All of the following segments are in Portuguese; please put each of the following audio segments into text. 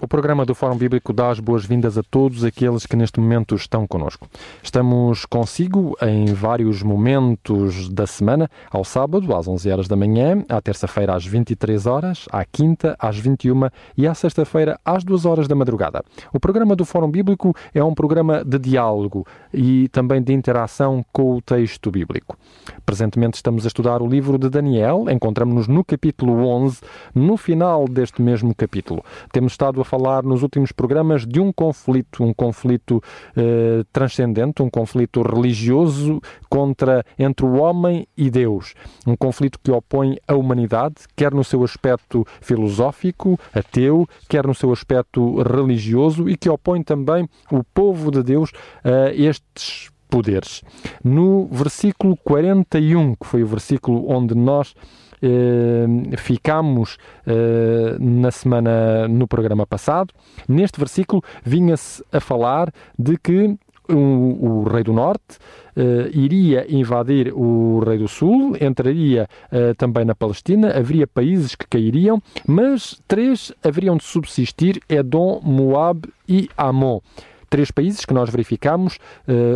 o programa do Fórum Bíblico dá as boas-vindas a todos aqueles que neste momento estão conosco. Estamos consigo em vários momentos da semana, ao sábado às 11 horas da manhã, à terça-feira às 23 horas, à quinta às 21 e à sexta-feira às 2 horas da madrugada. O programa do Fórum Bíblico é um programa de diálogo e também de interação com o texto bíblico. Presentemente estamos a estudar o livro de Daniel, encontramos-nos no capítulo 11, no final deste mesmo capítulo. Temos estado a falar nos últimos programas de um conflito, um conflito eh, transcendente, um conflito religioso contra entre o homem e Deus, um conflito que opõe a humanidade, quer no seu aspecto filosófico, ateu, quer no seu aspecto religioso e que opõe também o povo de Deus a estes poderes. No versículo 41, que foi o versículo onde nós eh, ficámos eh, na semana, no programa passado. Neste versículo vinha-se a falar de que o, rei do norte uh, iria invadir o rei do sul, entraria também na Palestina, haveria países que cairiam, mas três haveriam de subsistir: Edom, Moab e Amon três países que nós verificamos,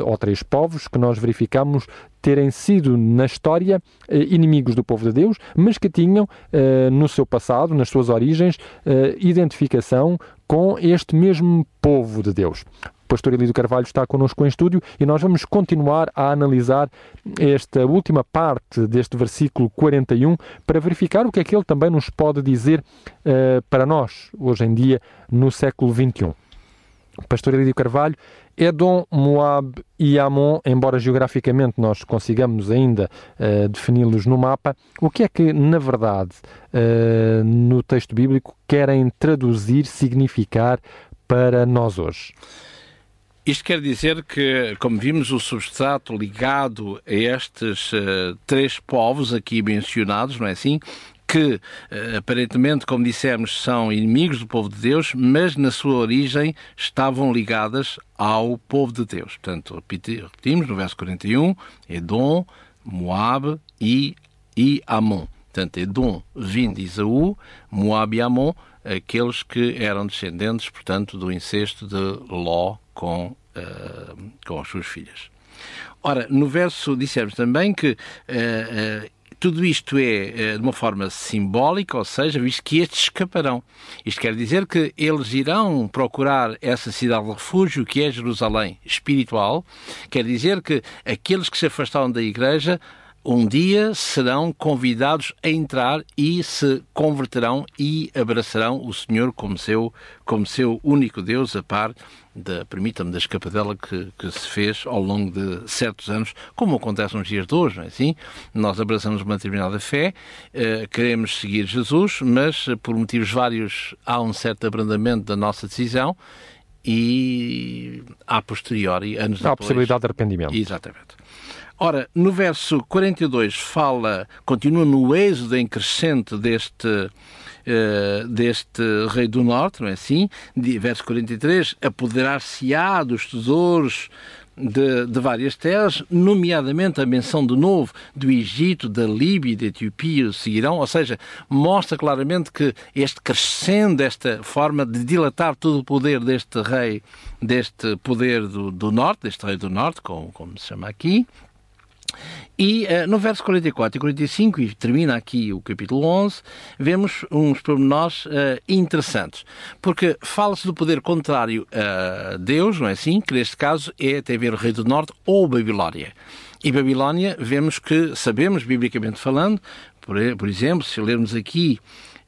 ou três povos que nós verificamos terem sido na história uh, inimigos do povo de Deus, mas que tinham uh, no seu passado, nas suas origens, identificação com este mesmo povo de Deus. O pastor Elido Carvalho está connosco em estúdio e nós vamos continuar a analisar esta última parte deste versículo 41 para verificar o que é que ele também nos pode dizer para nós, hoje em dia, no século 21. Pastor Elídio Carvalho, Edom, Moab e Amon, embora geograficamente nós consigamos ainda uh, defini-los no mapa, o que é que, na verdade, uh, no texto bíblico, querem traduzir, significar para nós hoje? Isto quer dizer que, como vimos, o substrato ligado a estes uh, três povos aqui mencionados, não é assim? Que eh, aparentemente, como dissemos, são inimigos do povo de Deus, mas na sua origem estavam ligadas ao povo de Deus. Portanto, repetimos no verso 41, Edom, Moab e, e Amon. Portanto, Edom vindo de Isaú, Moab e Amon, aqueles que eram descendentes, portanto, do incesto de Ló com, uh, com as suas filhas. Ora, no verso dissemos também que uh, tudo isto é eh, de uma forma simbólica, ou seja, visto que estes escaparão. Isto quer dizer que eles irão procurar essa cidade de refúgio que é Jerusalém espiritual. Quer dizer que aqueles que se afastaram da igreja um dia serão convidados a entrar e se converterão e abraçarão o Senhor como seu, como seu único Deus, a par da, permita-me, da escapadela que, que se fez ao longo de certos anos, como acontece nos dias de hoje, não é assim? Nós abraçamos uma determinada fé, eh, queremos seguir Jesus, mas eh, por motivos vários há um certo abrandamento da nossa decisão e a posteriori, anos há depois... Há a possibilidade de arrependimento. Exatamente. Ora, no verso 42 fala, continua no êxodo em crescente deste, uh, deste rei do norte, não é assim? Verso 43, apoderar-se-á dos tesouros de, de, várias terras, nomeadamente a menção de novo do Egito, da Líbia da Etiópia seguirão, ou seja, mostra claramente que este crescendo, esta forma de dilatar todo o poder deste rei, deste poder do, do norte, deste rei do norte, como, como se chama aqui, e uh, no verso 44 e 45, e termina aqui o capítulo 11, vemos uns pormenores uh, interessantes. Porque fala-se do poder contrário a Deus, não é assim? Que neste caso é até ver o Rei do Norte ou Babilónia. E Babilónia, vemos que, sabemos, biblicamente falando, por, por exemplo, se lermos aqui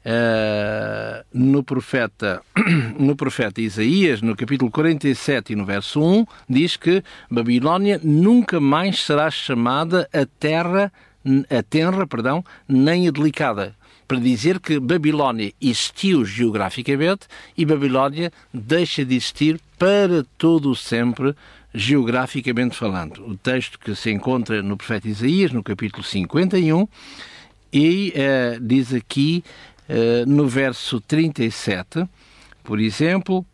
Uh, no, profeta, no profeta Isaías, no capítulo 47 e no verso 1, diz que Babilónia nunca mais será chamada a terra, a tenra, perdão, nem a delicada, para dizer que Babilónia existiu geograficamente e Babilónia deixa de existir para todo o sempre, geograficamente falando. O texto que se encontra no profeta Isaías, no capítulo 51, e uh, diz aqui no verso 37, por exemplo,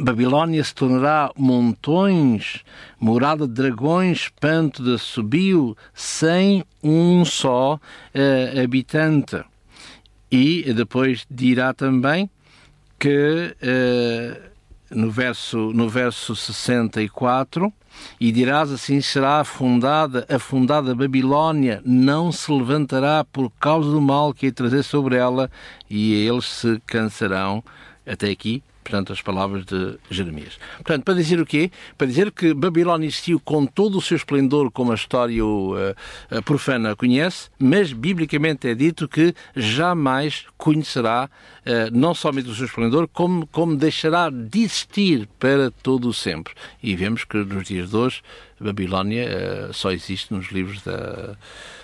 Babilónia se tornará montões, morada de dragões, espanto de assobio, sem um só uh, habitante. E depois dirá também que uh, no, verso, no verso 64 e dirás assim será afundada, afundada Babilónia, não se levantará por causa do mal que ia trazer sobre ela, e eles se cansarão. Até aqui, portanto, as palavras de Jeremias. Portanto, para dizer o quê? Para dizer que Babilónia existiu com todo o seu esplendor, como a história uh, profana conhece, mas biblicamente é dito que jamais conhecerá uh, não somente o seu esplendor, como, como deixará de existir para todo o sempre. E vemos que nos dias de hoje Babilónia uh, só existe nos livros da,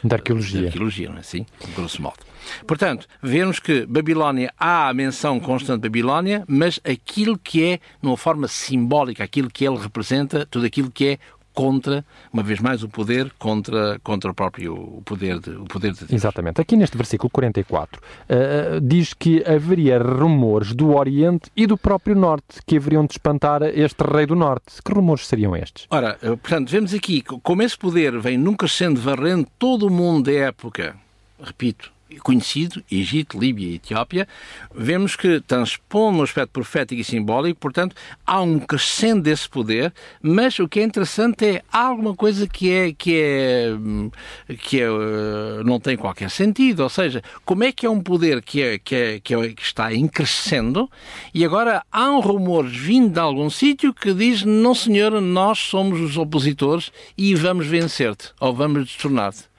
da arqueologia. Da arqueologia, não é assim? Grosso modo. Portanto, vemos que Babilónia há a menção constante de Babilónia, mas aquilo que é, numa forma simbólica, aquilo que ele representa, tudo aquilo que é contra, uma vez mais, o poder contra, contra o próprio o poder, de, o poder de Deus. Exatamente. Aqui neste versículo 44 uh, diz que haveria rumores do Oriente e do próprio Norte que haveriam de espantar este rei do Norte. Que rumores seriam estes? Ora, eh, portanto, vemos aqui como esse poder vem nunca sendo varrendo todo o mundo da época, repito, conhecido, Egito, Líbia e Etiópia, vemos que transpondo o aspecto profético e simbólico, portanto, há um crescendo desse poder, mas o que é interessante é há alguma coisa que é que é que é, eh, não tem qualquer sentido, ou seja, como é que é um poder que é que é, que, é, que está em crescendo e agora há um rumor vindo de algum sítio que diz não senhor, nós somos os opositores e vamos vencer-te ou vamos destornar-te.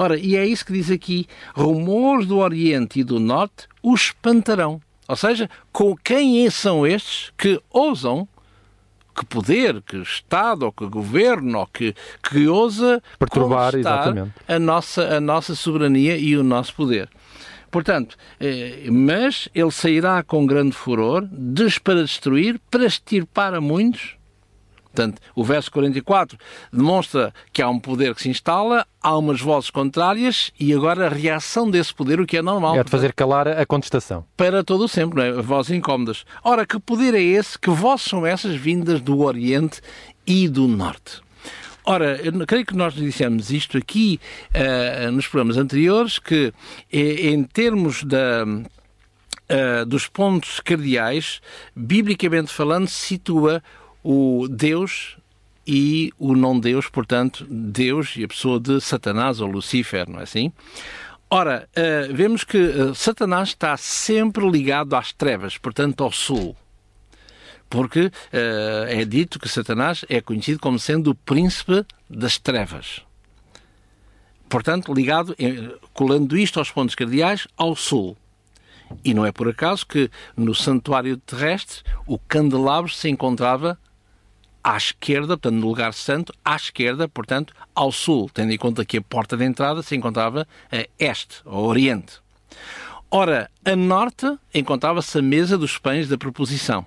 Ora, e é isso que diz aqui: rumores do Oriente e do Norte o espantarão. Ou seja, com quem são estes que ousam que poder, que Estado, ou que governo, ou que, que ousa perturbar exatamente. a nossa, a nossa soberania e o nosso poder. Portanto, eh, mas ele sairá com grande furor, des para destruir, para extirpar a muitos, Portanto, o verso 44 demonstra que há um poder que se instala, há umas vozes contrárias e agora a reação desse poder, o que é normal. É de fazer calar a contestação. Para todo o sempre, não é? Vozes incómodas. Ora, que poder é esse? Que vozes são essas vindas do Oriente e do Norte? Ora, eu creio que nós dissemos isto aqui uh, nos programas anteriores, que eh, em termos da, uh, dos pontos cardeais, biblicamente falando, situa o Deus e o não Deus, portanto, Deus e a pessoa de Satanás ou Lucifer, não é assim? Ora, uh, vemos que uh, Satanás está sempre ligado às trevas, portanto, ao sul. Porque uh, é dito que Satanás é conhecido como sendo o príncipe das trevas. Portanto, ligado, colando isto aos pontos cardeais, ao sul. E não é por acaso que no santuário terrestre o candelabro se encontrava à esquerda, portanto, no lugar santo, à esquerda, portanto, ao sul, tendo em conta que a porta de entrada se encontrava a este, ao oriente. Ora, a norte encontrava-se a mesa dos pães da proposição.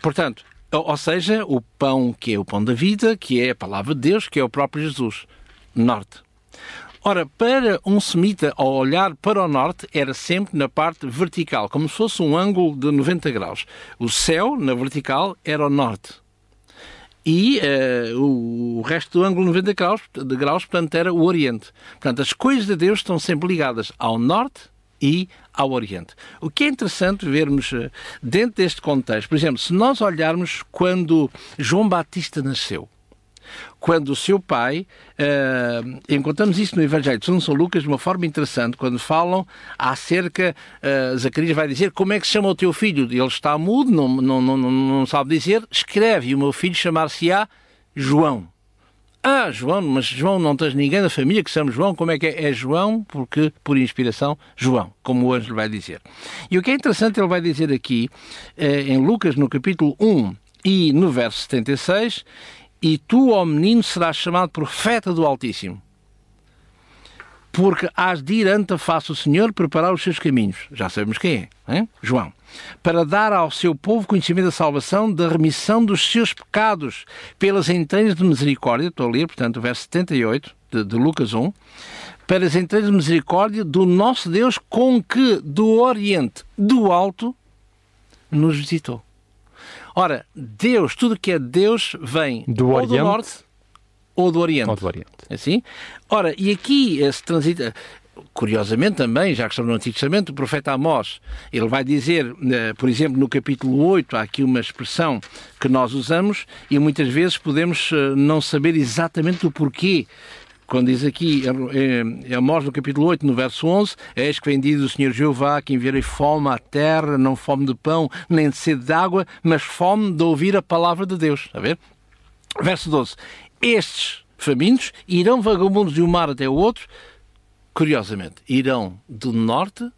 Portanto, ou seja, o pão que é o pão da vida, que é a palavra de Deus, que é o próprio Jesus. Norte. Ora, para um semita, ao olhar para o norte, era sempre na parte vertical, como se fosse um ângulo de 90 graus. O céu, na vertical, era o norte e uh, o, resto do ângulo 90 graus, de graus, portanto, era o Oriente. Portanto, as coisas de Deus estão sempre ligadas ao Norte e ao Oriente. O que é interessante vermos uh, dentro deste contexto, por exemplo, se nós olharmos quando João Batista nasceu, quando o seu pai, uh, encontramos isso no Evangelho de São Lucas de uma forma interessante, quando falam acerca, uh, Zacarias vai dizer, como é que se chama o teu filho? Ele está mudo, não, não, não, não sabe dizer, escreve, o meu filho chamar-se-á João. Ah, João, mas João, não tens ninguém da família que se chama João, como é que é? É João, porque, por inspiração, João, como o anjo vai dizer. E o que é interessante, ele vai dizer aqui, eh, em Lucas, no capítulo 1 e no verso 76, e tu, ó menino, serás chamado profeta do Altíssimo. Porque hás de ir ante a face do Senhor preparar os seus caminhos. Já sabemos quem é, hein? João. Para dar ao seu povo conhecimento da salvação, da remissão dos seus pecados, pelas entranhas de misericórdia. Estou a ler, portanto, o verso 78 de, de Lucas 1 para as entranhas de misericórdia do nosso Deus com que do Oriente, do Alto, nos visitou. Ora, Deus, tudo que é Deus vem Do ou Oriente. do Norte ou do Oriente. Ou do Oriente. Assim? Ora, e aqui esse transita. Curiosamente também, já que estamos no Antigo Testamento, o profeta Amós, ele vai dizer, eh, por exemplo, no capítulo 8, há aqui uma expressão que nós usamos e muitas vezes podemos eh, não saber exatamente o porquê. Quando diz aqui, eh, Amós no capítulo 8, no verso 11, Eis que vem diz o Senhor Jeová que enviarei fome à terra, não fome de pão, nem de sede de água, mas fome de ouvir a palavra de Deus. A ver? Verso 12. Estes famintos irão vagabundos de um mar até o outro, curiosamente, irão do norte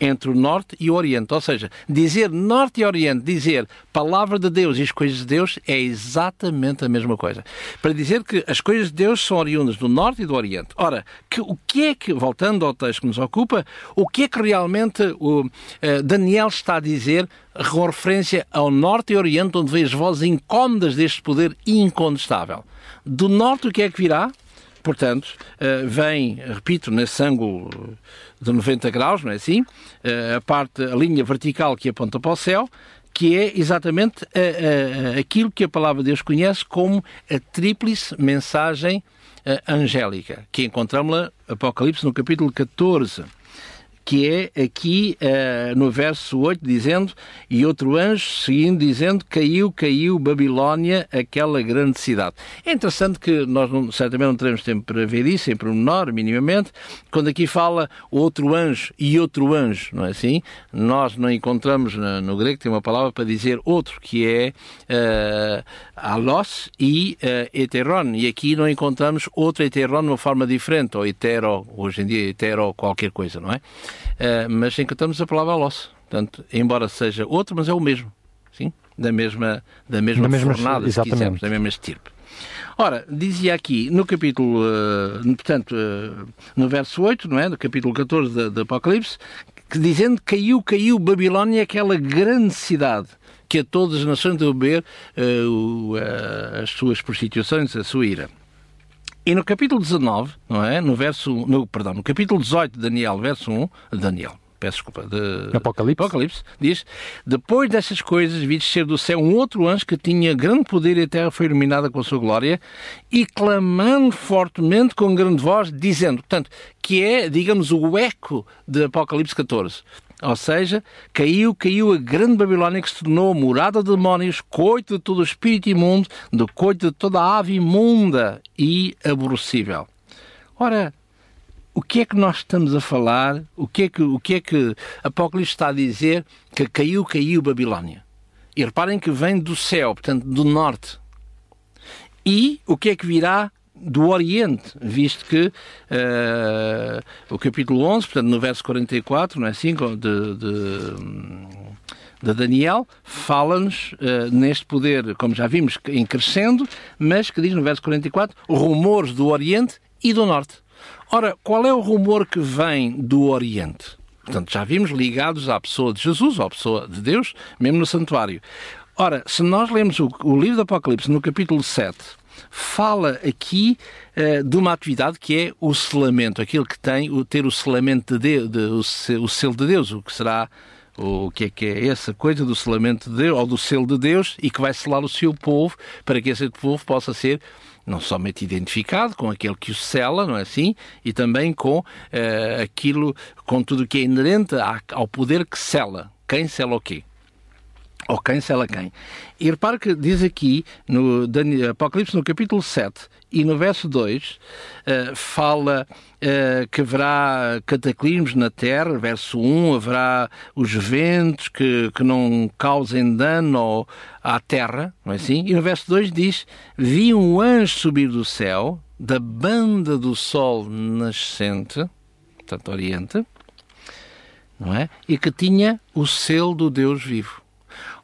entre o norte e o oriente. Ou seja, dizer norte e oriente, dizer palavra de Deus e as coisas de Deus é exatamente a mesma coisa. Para dizer que as coisas de Deus são oriundas do norte e do oriente. Ora, que, o que é que, voltando ao texto que nos ocupa, o que é que realmente o eh, Daniel está a dizer com referência ao norte e oriente, onde vê as vozes incómodas deste poder incontestável? Do norte, o que é que virá? Portanto, eh, vem, repito, nesse ângulo de 90 graus, não é assim? Eh, A parte, a linha vertical que aponta para o céu, que é exatamente a- aquilo que a palavra de Deus conhece como a tríplice mensagem eh, angélica, que encontramos-la, Apocalipse, no capítulo 14 que é aqui eh, no verso 8, dizendo: E outro anjo seguindo, dizendo: Caiu, caiu Babilónia, aquela grande cidade. É interessante que nós não- certamente não teremos tempo para ver isso, em pormenor, minimamente, quando aqui fala outro anjo e outro anjo, não é assim? Nós não encontramos na- no grego, tem uma palavra para dizer outro, que é eh, alos e heteron. E aqui não encontramos outro heteron de uma forma diferente, ou hetero, hoje em dia hetero qualquer coisa, não é? Eh, mas encontramos a palavra alos. Portanto, embora seja outro, mas é o mesmo. Sim? Da mesma, da mesma, Da mesma- fornada, se exatamente. quisermos, da mesma estirpe. Ora, dizia aqui no capítulo, eh, portanto, eh, no verso 8, não é? Do capítulo 14 da- do Apocalipse, que dizendo caiu, caiu Babilónia, aquela grande cidade que a todas as nações deu beber eh, as suas prostituições, a sua ira. E no capítulo 19, não é? No verso, no, perdão, no capítulo 18 de Daniel, verso 1, Daniel, peço desculpa, de Apocalipse. Apocalipse, diz: Depois destas coisas vi descer do céu um outro anjo que tinha grande poder e a terra foi iluminada com a sua glória, e clamando fortemente com grande voz, dizendo, portanto, que é, digamos, o eco de Apocalipse 14. Ou seja, caiu, caiu a grande Babilónia que se tornou morada de demónios, coito de todo o espírito imundo, do coito de toda a ave imunda e aborrecível. Ora, o que é que nós estamos a falar? O que é que, o que, é que Apocalipse está a dizer que caiu, caiu Babilónia? E reparem que vem do céu, portanto, do norte. E o que é que virá do Oriente, visto que eh, o capítulo 11, portanto, no verso 44, não é assim, de, de, de Daniel, fala-nos eh, neste poder, como já vimos, em crescendo, mas que diz no verso 44, rumores do Oriente e do Norte. Ora, qual é o rumor que vem do Oriente? Portanto, já vimos ligados à pessoa de Jesus, à pessoa de Deus, mesmo no santuário. Ora, se nós lemos o, o livro do Apocalipse, no capítulo 7, fala aqui eh, de uma atividade que é o selamento, aquilo que tem o ter o selamento de Deus, de, o, o selo de Deus, o que será o que é que é essa coisa do selamento de Deus, ou do selo de Deus, e que vai selar o seu povo, para que esse povo possa ser não somente identificado com aquele que o sela, não é assim? E também com eh, aquilo, com tudo o que é inerente ao poder que sela. Quem sela o quê? Ou quem sela quem. E repare que diz aqui no Apocalipse, no capítulo 7 e no verso 2, eh, fala eh, que haverá cataclismos na terra, verso 1, haverá os ventos que, que não causem dano à terra, não é assim? E no verso 2 diz: Vi um anjo subir do céu, da banda do sol nascente, portanto, Oriente, não é? E que tinha o selo do Deus vivo.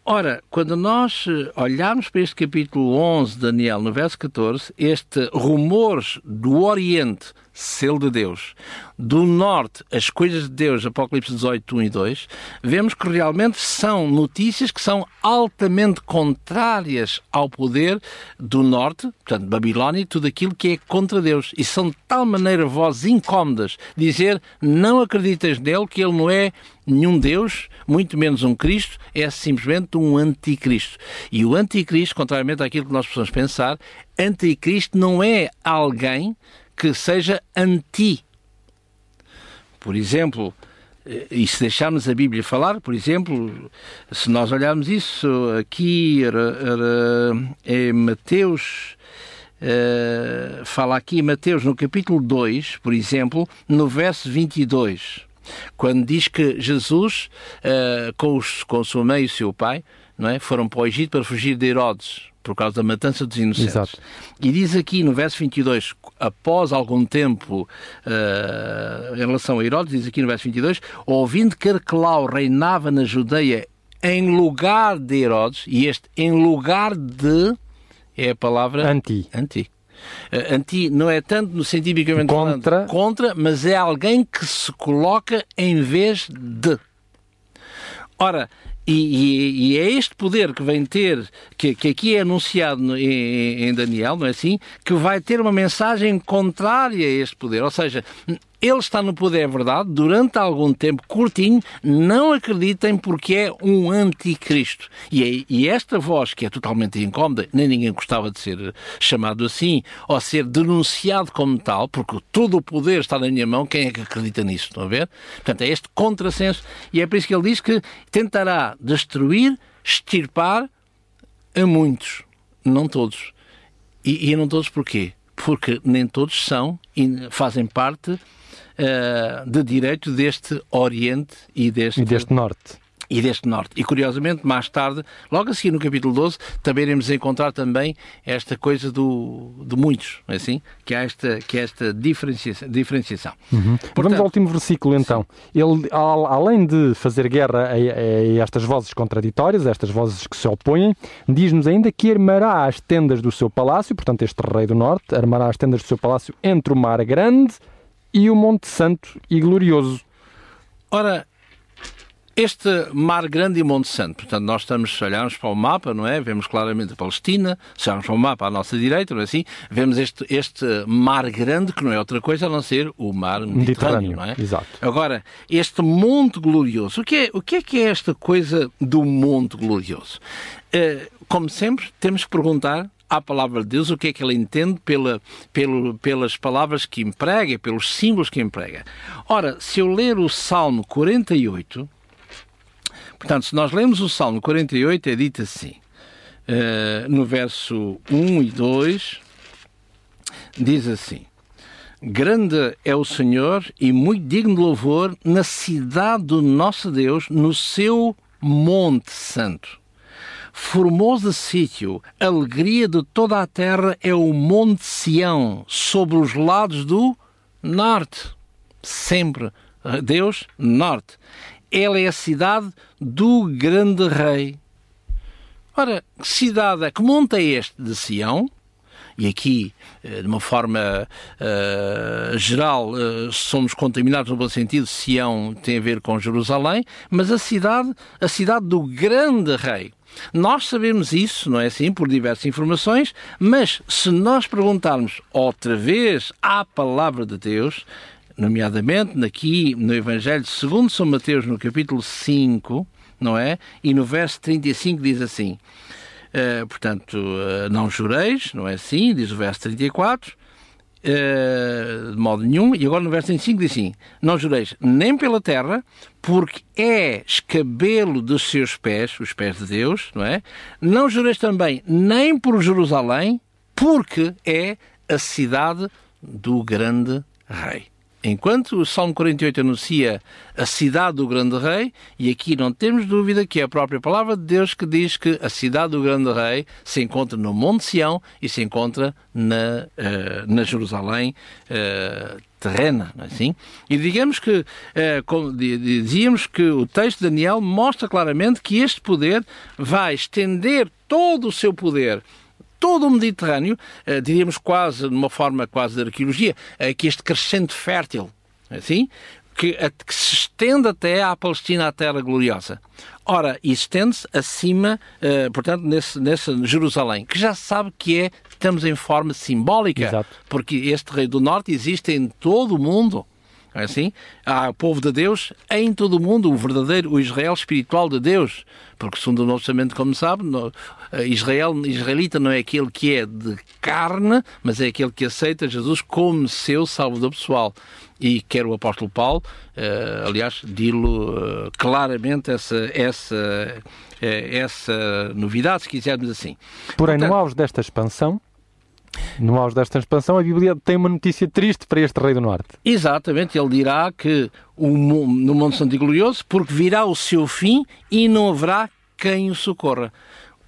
Ora, quando nós eh, olharmos para este capítulo 11 de Daniel, no verso 14, este rumores do Oriente selo de Deus. Do norte, as coisas de Deus, Apocalipse 18, 1 e 2, vemos que realmente são notícias que são altamente contrárias ao poder do norte, portanto, Babilónia e tudo aquilo que é contra Deus. E são de tal maneira vozes incómodas dizer não acreditas nele, que ele não é nenhum Deus, muito menos um Cristo, é simplesmente um anticristo. E o anticristo, contrariamente àquilo que nós possamos pensar, anticristo não é alguém que seja anti. Por exemplo, eh, e se deixarmos a Bíblia falar, por exemplo, se nós olharmos isso aqui, era é Mateus, uh, fala aqui Mateus no capítulo 2, por exemplo, no verso 22, quando diz que Jesus, uh, com, os, com sua mãe e o seu pai, não é, foram para o Egito para fugir de Herodes por causa da matança dos inocentes. Exato. E diz aqui no verso 22, após algum tempo, uh, em relação a Herodes, diz aqui no verso 22, ouvindo que Arquelau reinava na Judeia em lugar de Herodes, e este em lugar de é a palavra anti. Anti. Uh, anti não é tanto no cientificamente contra. Falando, contra, mas é alguém que se coloca em vez de. Ora, e, e, e, é este poder que vem ter, que, que aqui é anunciado em, em, Daniel, não é assim? Que vai ter uma mensagem contrária a este poder. Ou seja, ele está no poder, é verdade, durante algum tempo curtinho, não acreditem porque é um anticristo. E, é, e esta voz, que é totalmente incómoda, nem ninguém gostava de ser chamado assim, ou ser denunciado como tal, porque todo o poder está na minha mão, quem é que acredita nisso? Estão a ver? Portanto, é este contrassenso, e é por isso que ele diz que tentará destruir, extirpar a muitos, não todos. E, e não todos porquê? Porque nem todos são e fazem parte uh, de direito deste Oriente e deste, e deste Norte e deste norte. E curiosamente, mais tarde, logo a seguir no capítulo 12, também iremos encontrar também esta coisa do, de muitos, é assim? Que há esta, que há esta diferenciação. diferenciação. Uhum. Portanto, Vamos ao último versículo então. Ele, além de fazer guerra a, a, estas vozes contraditórias, a estas vozes que se opõem, diz-nos ainda que armará as tendas do seu palácio, portanto, este rei do norte, armará as tendas do seu palácio entre o mar grande e o Monte Santo e Glorioso. Ora, este Mar Grande e Monte Santo, portanto, nós estamos, olhamos para o mapa, não é? Vemos claramente a Palestina, se olharmos para o mapa à nossa direita, não é assim? Vemos este, este Mar Grande, que não é outra coisa a não ser o Mar Mediterrâneo, Mediterrâneo não é? Exato. Agora, este Monte Glorioso, o que é, o que é, que é esta coisa do Monte Glorioso? Uh, como sempre, temos que perguntar à palavra de Deus, o que é que ele entende pela, pelo, pelas palavras que emprega, pelos símbolos que emprega. Ora, se eu ler o Salmo 48, portanto, se nós lemos o Salmo 48, é dito assim, uh, no verso 1 e 2, diz assim: Grande é o Senhor e muito digno de louvor na cidade do nosso Deus, no seu Monte Santo formoso sítio, alegria de toda a terra é o Monte Sião, sobre os lados do norte. Sempre Deus, norte. Ela é a cidade do grande rei. Ora, que cidade é? Que monte é este de Sião? E aqui, eh, de uma forma uh, geral, uh, somos contaminados no bom sentido, Sião tem a ver com Jerusalém, mas a cidade, a cidade do grande rei. Nós sabemos isso, não é assim, por diversas informações, mas se nós perguntarmos outra vez à palavra de Deus, nomeadamente aqui no Evangelho segundo São Mateus, no capítulo 5, não é? E no verso 35 diz assim, uh, portanto, uh, não jureis, não é assim, diz o verso 34, uh, de modo nenhum. E agora no verso 25 diz assim: Não jureis nem pela terra, porque é escabelo dos seus pés, os pés de Deus, não é? Não jureis também nem por Jerusalém, porque é a cidade do grande rei. Enquanto o Salmo 48 anuncia a cidade do grande rei, e aqui não temos dúvida que é a própria palavra de Deus que diz que a cidade do grande rei se encontra no Monte Sião e se encontra na, uh, na Jerusalém uh, terrena, não é assim? E digamos que, uh, dizíamos que o texto de Daniel mostra claramente que este poder vai estender todo o seu poder todo o Mediterrâneo, uh, diríamos quase, numa forma quase de arqueologia, uh, que este crescente fértil, assim, que, que, se estende até à Palestina, à Terra Gloriosa. Ora, e estende-se acima, uh, portanto, nesse, nesse Jerusalém, que já se sabe que é, estamos em forma simbólica, Exato. porque este Rei do Norte existe em todo o mundo. É assim? Há o povo de Deus em todo o mundo, o verdadeiro, o Israel espiritual de Deus. Porque, segundo o Novo Testamento, como sabe, eh, Israel, israelita não é aquele que é de carne, mas é aquele que aceita Jesus como seu salvador pessoal. E quer o apóstolo Paulo, uh, aliás, dilo uh, claramente essa, essa, essa novidade, se quisermos assim. Porém, Portanto, no auge desta expansão, no auge desta expansão, a Bíblia tem uma notícia triste para este Rei do Norte. Exatamente, ele dirá que o, no Monte Santo e Glorioso, porque virá o seu fim e não haverá quem o socorra.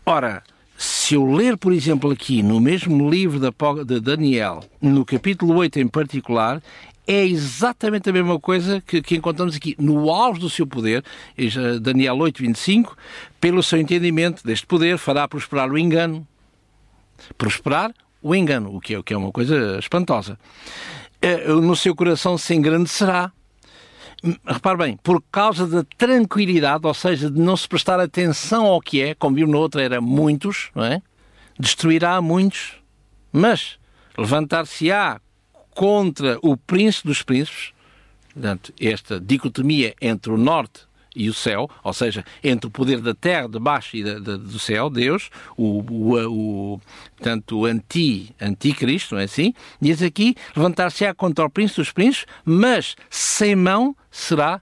Ora, se eu ler, por exemplo, aqui no mesmo livro de Daniel, no capítulo 8 em particular, é exatamente a mesma coisa que, que, encontramos aqui. No auge do seu poder, Daniel 8, 25, pelo seu entendimento deste poder, fará prosperar o engano. Prosperar o engano, o que é, o que é uma coisa espantosa. É, no seu coração se engrandecerá. Repare bem, por causa da tranquilidade, ou seja, de não se prestar atenção ao que é, como viu no outro, era muitos, não é? Destruirá muitos, mas levantar-se-á contra o príncipe dos príncipes, portanto, esta dicotomia entre o norte e o céu, ou seja, entre o poder da terra de baixo e da, da, do céu, Deus, o, o, o tanto o anti, anticristo, não é assim? Diz aqui, levantar-se-á contra o príncipe dos príncipes, mas sem mão será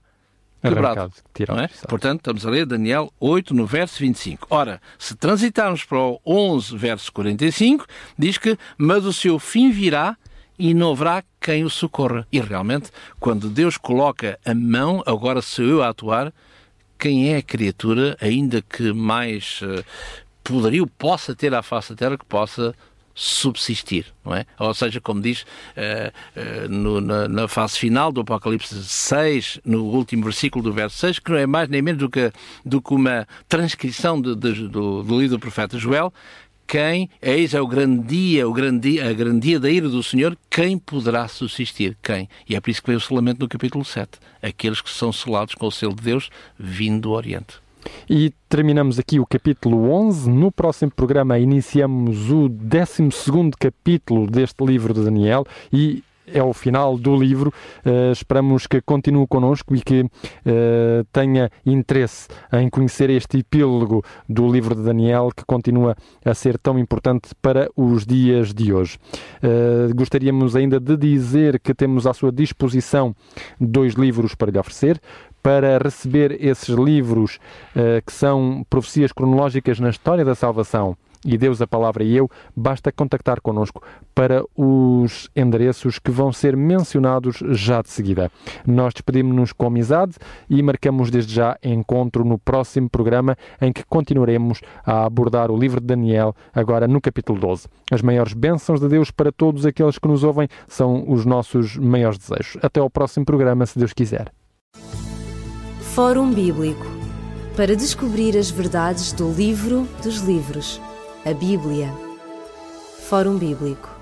quebrado. é? Portanto, estamos a ler Daniel 8, no verso 25. Ora, se transitarmos para o 11, verso 45, diz que, mas o seu fim virá e não haverá quem o socorra. E realmente, quando Deus coloca a mão, agora sou eu a atuar, quem é a criatura, ainda que mais uh, poderio possa ter à face da terra, que possa subsistir, não é? Ou seja, como diz uh, uh, no, na, na, fase final do Apocalipse 6, no último versículo do verso 6, que não é mais nem menos do que, do que uma transcrição de, de, do, do livro do profeta Joel, quem, eis é o grande dia, o grande dia, a grande dia da ira do Senhor, quem poderá subsistir? Quem? E é por isso que vem o selamento no capítulo 7. Aqueles que são selados com o selo de Deus vindo do Oriente. E terminamos aqui o capítulo 11. No próximo programa iniciamos o 12 capítulo deste livro de Daniel e é o final do livro. Uh, esperamos que continue connosco e que uh, tenha interesse em conhecer este epílogo do livro de Daniel, que continua a ser tão importante para os dias de hoje. Uh, gostaríamos ainda de dizer que temos à sua disposição dois livros para lhe oferecer para receber esses livros que são profecias cronológicas na história da salvação e Deus, a Palavra e eu, basta contactar connosco para os endereços que vão ser mencionados já de seguida. Nós despedimos-nos com amizade e marcamos desde já encontro no próximo programa em que continuaremos a abordar o livro de Daniel, agora no capítulo 12. As maiores bênçãos de Deus para todos aqueles que nos ouvem são os nossos maiores desejos. Até ao próximo programa, se Deus quiser. Fórum Bíblico para descobrir as verdades do livro dos livros a Bíblia. Fórum Bíblico